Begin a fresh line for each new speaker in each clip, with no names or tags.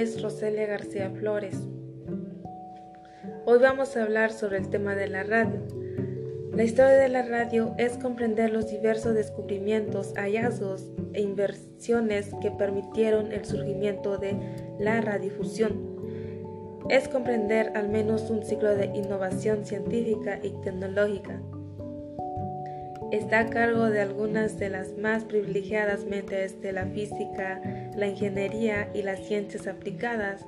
es Roselia García Flores. Hoy vamos a hablar sobre el tema de la radio. La historia de la radio es comprender los diversos descubrimientos, hallazgos e inversiones que permitieron el surgimiento de la radiodifusión. Es comprender al menos un ciclo de innovación científica y tecnológica está a cargo de algunas de las más privilegiadas mentes de la física, la ingeniería y las ciencias aplicadas.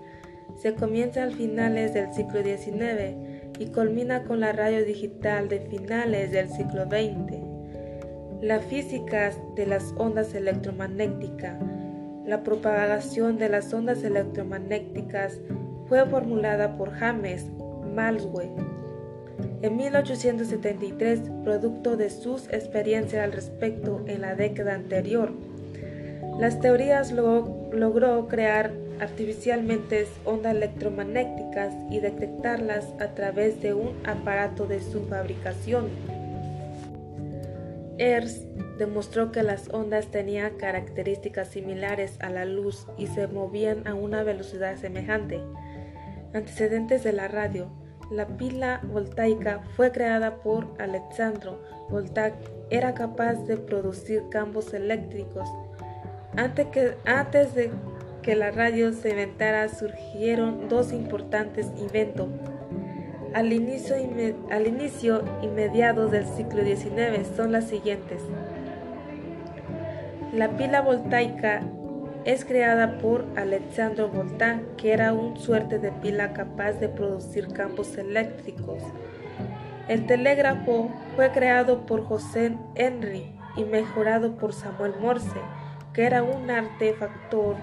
Se comienza a finales del siglo XIX y culmina con la radio digital de finales del siglo XX. La física de las ondas electromagnéticas. La propagación de las ondas electromagnéticas fue formulada por James Maxwell en 1873, producto de sus experiencias al respecto en la década anterior. Las teorías logró crear artificialmente ondas electromagnéticas y detectarlas a través de un aparato de su fabricación. Hertz demostró que las ondas tenían características similares a la luz y se movían a una velocidad semejante. Antecedentes de la radio. La pila voltaica fue creada por Alexandro Volta. Era capaz de producir campos eléctricos. Antes, que, antes de que la radio se inventara surgieron dos importantes inventos. Al inicio, al inicio y mediados del siglo XIX son las siguientes. La pila voltaica es creada por Alexandre Volta, que era un suerte de pila capaz de producir campos eléctricos. El telégrafo fue creado por José Henry y mejorado por Samuel Morse, que era un artefactor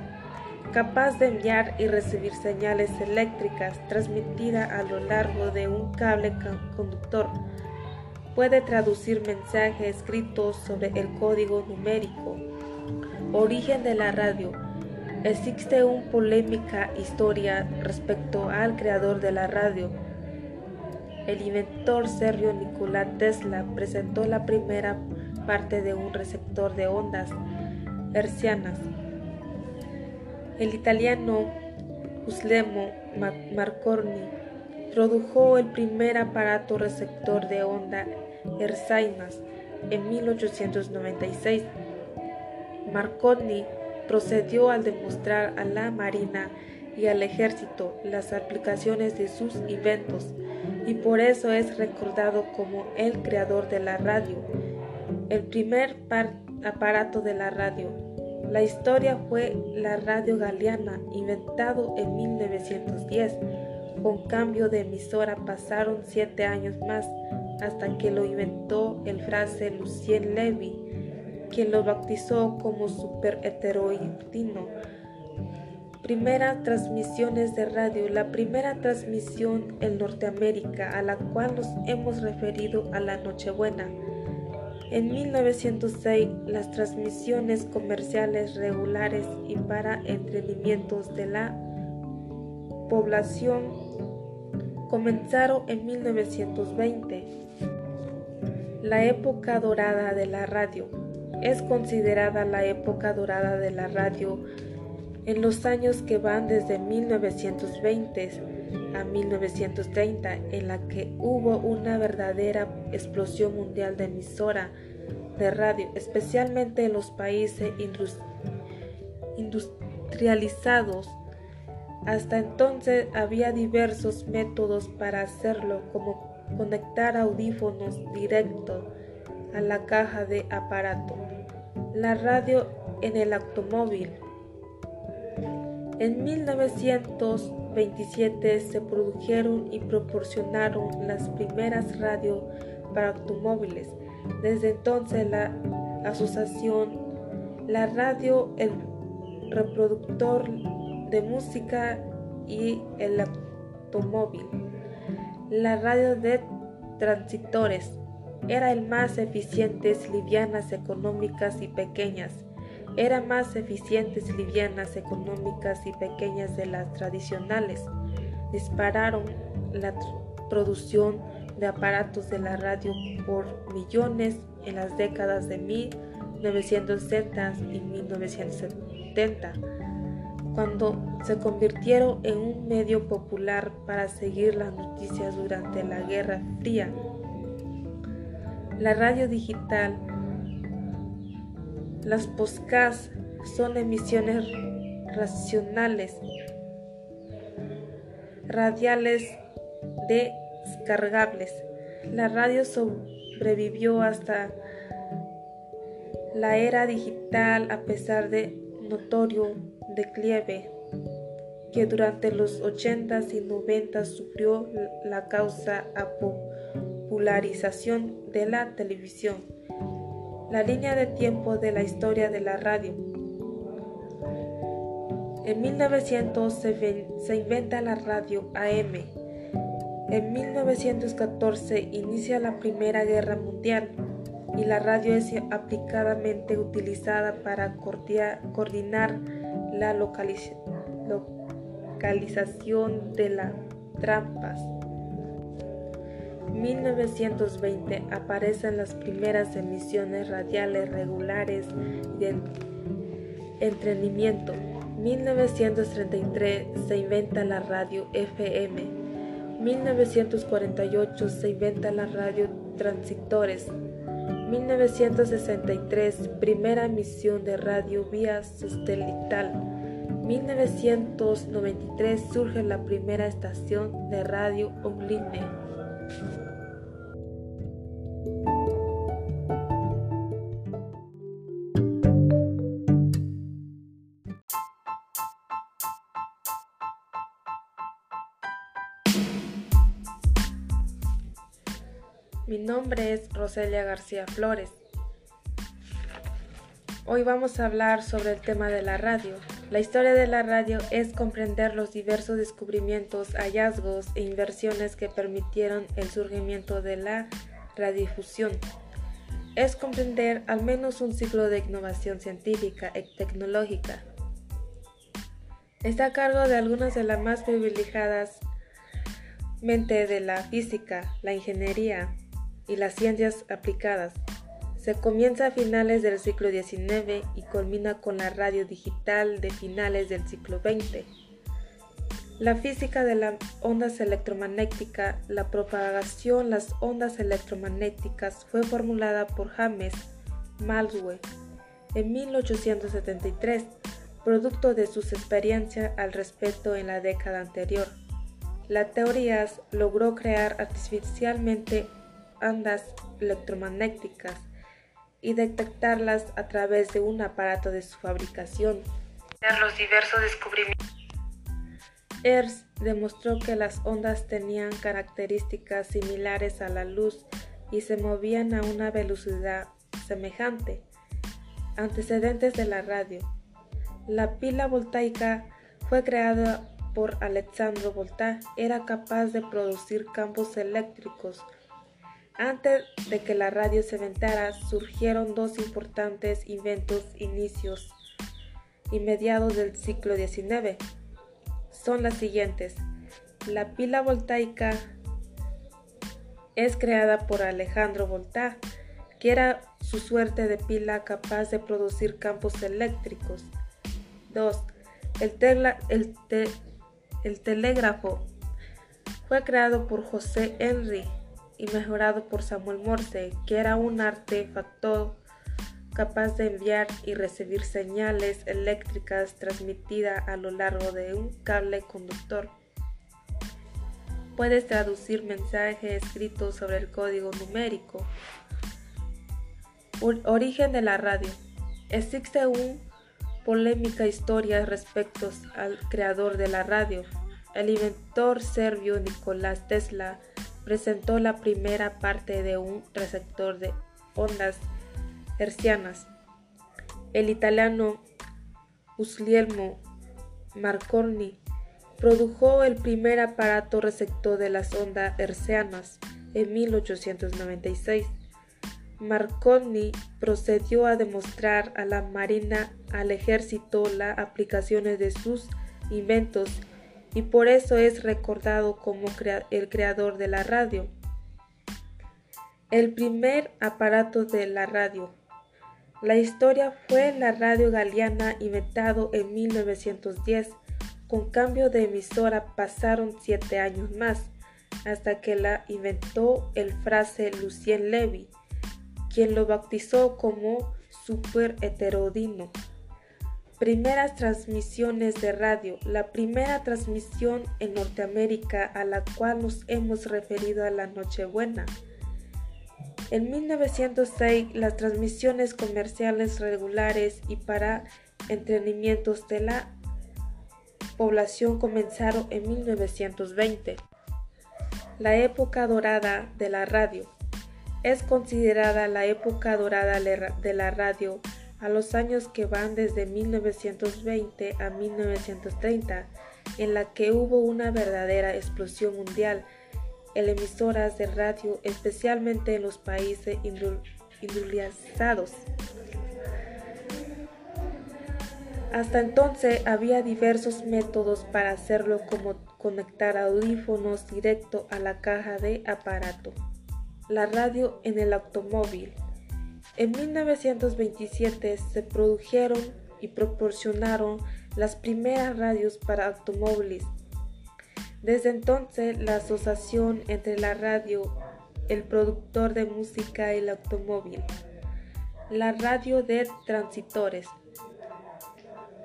capaz de enviar y recibir señales eléctricas transmitidas a lo largo de un cable conductor. Puede traducir mensajes escritos sobre el código numérico Origen de la radio. Existe una polémica historia respecto al creador de la radio. El inventor Sergio Nikola Tesla presentó la primera parte de un receptor de ondas El italiano Guglielmo Marconi produjo el primer aparato receptor de ondas hercianas en 1896. Marconi procedió al demostrar a la Marina y al ejército las aplicaciones de sus inventos y por eso es recordado como el creador de la radio, el primer aparato de la radio. La historia fue la radio galeana, inventado en 1910. Con cambio de emisora pasaron siete años más hasta que lo inventó el frase Lucien Levy quien lo bautizó como super heteroidino. Primeras transmisiones de radio. La primera transmisión en Norteamérica a la cual nos hemos referido a la Nochebuena. En 1906, las transmisiones comerciales regulares y para entretenimientos de la población comenzaron en 1920. La época dorada de la radio es considerada la época dorada de la radio en los años que van desde 1920 a 1930, en la que hubo una verdadera explosión mundial de emisora de radio, especialmente en los países industrializados. Hasta entonces había diversos métodos para hacerlo, como conectar audífonos directos a la caja de aparato, la radio en el automóvil. En 1927 se produjeron y proporcionaron las primeras radios para automóviles. Desde entonces la asociación, la radio, el reproductor de música y el automóvil, la radio de transitores, era el más eficientes, livianas, económicas y pequeñas. Era más eficientes, livianas, económicas y pequeñas de las tradicionales. Dispararon la producción de aparatos de la radio por millones en las décadas de 1960 y 1970, cuando se convirtieron en un medio popular para seguir las noticias durante la Guerra Fría. La radio digital, las podcasts son emisiones racionales, radiales descargables. La radio sobrevivió hasta la era digital a pesar de notorio declive que durante los 80s y 90s sufrió la causa a popularización de la televisión. La línea de tiempo de la historia de la radio. En 1900 se, inventa la radio AM. En 1914 inicia la Primera Guerra Mundial y la radio es aplicadamente utilizada para coordinar la localización localización de las trampas. 1920 aparecen las primeras emisiones radiales regulares de entretenimiento. 1933 se inventa la radio FM. 1948 se inventa la radio transitores. 1963 primera emisión de radio vía satelital. 1993 surge la primera estación de radio online. Roselia García Flores. Hoy vamos a hablar sobre el tema de la radio. La historia de la radio es comprender los diversos descubrimientos, hallazgos e inversiones que permitieron el surgimiento de la radiodifusión. Es comprender al menos un ciclo de innovación científica y tecnológica. Está a cargo de algunas de las más privilegiadas mente de la física, la ingeniería y las ciencias aplicadas. Se comienza a finales del siglo XIX y culmina con la radio digital de finales del siglo XX. La física de las ondas electromagnéticas, la propagación las ondas electromagnéticas fue formulada por James Maxwell en 1873, producto de sus experiencias al respecto en la década anterior. La teoría logró crear artificialmente ondas electromagnéticas y detectarlas a través de un aparato de su fabricación. Los diversos descubrimientos. Hertz demostró que las ondas tenían características similares a la luz y se movían a una velocidad semejante. Antecedentes de la radio. La pila voltaica fue creada por Alessandro Volta. Era capaz de producir campos eléctricos antes de que la radio se inventara, surgieron dos importantes inventos inicios y mediados del siglo XIX. Son las siguientes. La pila voltaica es creada por Alejandro Volta, que era su suerte de pila capaz de producir campos eléctricos. 2. El, el telégrafo fue creado por José Henry y mejorado por Samuel Morse, que era un artefacto capaz de enviar y recibir señales eléctricas transmitidas a lo largo de un cable conductor. Puedes traducir mensajes escritos sobre el código numérico. Origen de la radio. Existe una polémica historia respecto al creador de la radio. El inventor serbio Nicolás Tesla presentó la primera parte de un receptor de ondas hercianas. El italiano Guglielmo Marconi produjo el primer aparato receptor de las ondas hercianas en 1896. Marconi procedió a demostrar a la Marina, al ejército, las aplicaciones de sus inventos y por eso es recordado como el creador de la radio. El primer aparato de la radio. La historia fue la radio galiana inventado en 1910 Con cambio de emisora pasaron siete años más, hasta que la inventó el frase Lucien Levy, quien lo bautizó como super heterodino. Primeras transmisiones de radio. La primera transmisión en Norteamérica a la cual nos hemos referido a la Nochebuena. En 1906 las transmisiones comerciales regulares y para entretenimientos de la población comenzaron en 1920. La época dorada de la radio. Es considerada la época dorada de la radio a los años que van desde 1920 a 1930, en la que hubo una verdadera explosión mundial en emisoras de radio, especialmente en los países industrializados. Hasta entonces había diversos métodos para hacerlo como conectar audífonos directo a la caja de aparato, la radio en el automóvil, en 1927 se produjeron y proporcionaron las primeras radios para automóviles. Desde entonces, la asociación entre la radio, el productor de música y el automóvil, la radio de transitores,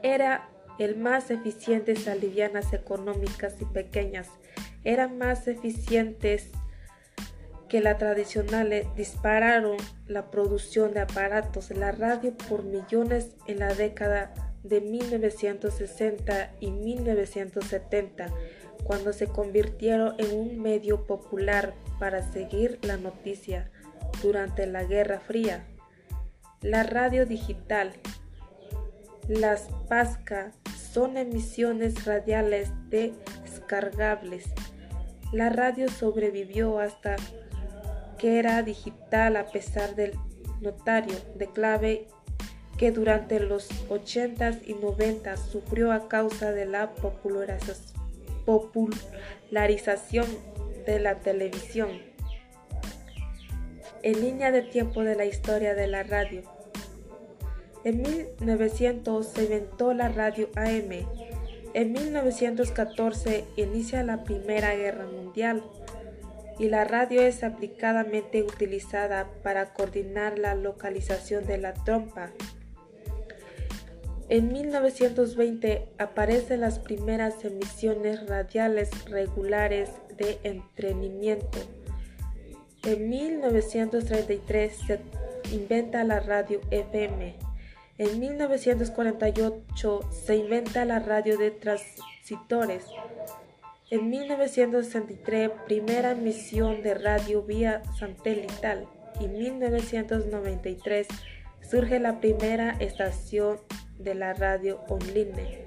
era el más eficiente a livianas económicas y pequeñas, eran más eficientes que la tradicional eh, dispararon la producción de aparatos de la radio por millones en la década de 1960 y 1970, cuando se convirtieron en un medio popular para seguir la noticia durante la Guerra Fría. La radio digital, las PASCA, son emisiones radiales descargables. La radio sobrevivió hasta que era digital a pesar del notario de clave que durante los 80s y 90s sufrió a causa de la popularización de la televisión. En línea de tiempo de la historia de la radio. En 1900 se inventó la radio AM. En 1914 inicia la Primera Guerra Mundial y la radio es aplicadamente utilizada para coordinar la localización de la trompa. En 1920 aparecen las primeras emisiones radiales regulares de entretenimiento. En 1933 se inventa la radio FM. En 1948 se inventa la radio de transitores. En 1963, primera emisión de radio vía satelital y 1993 surge la primera estación de la radio online.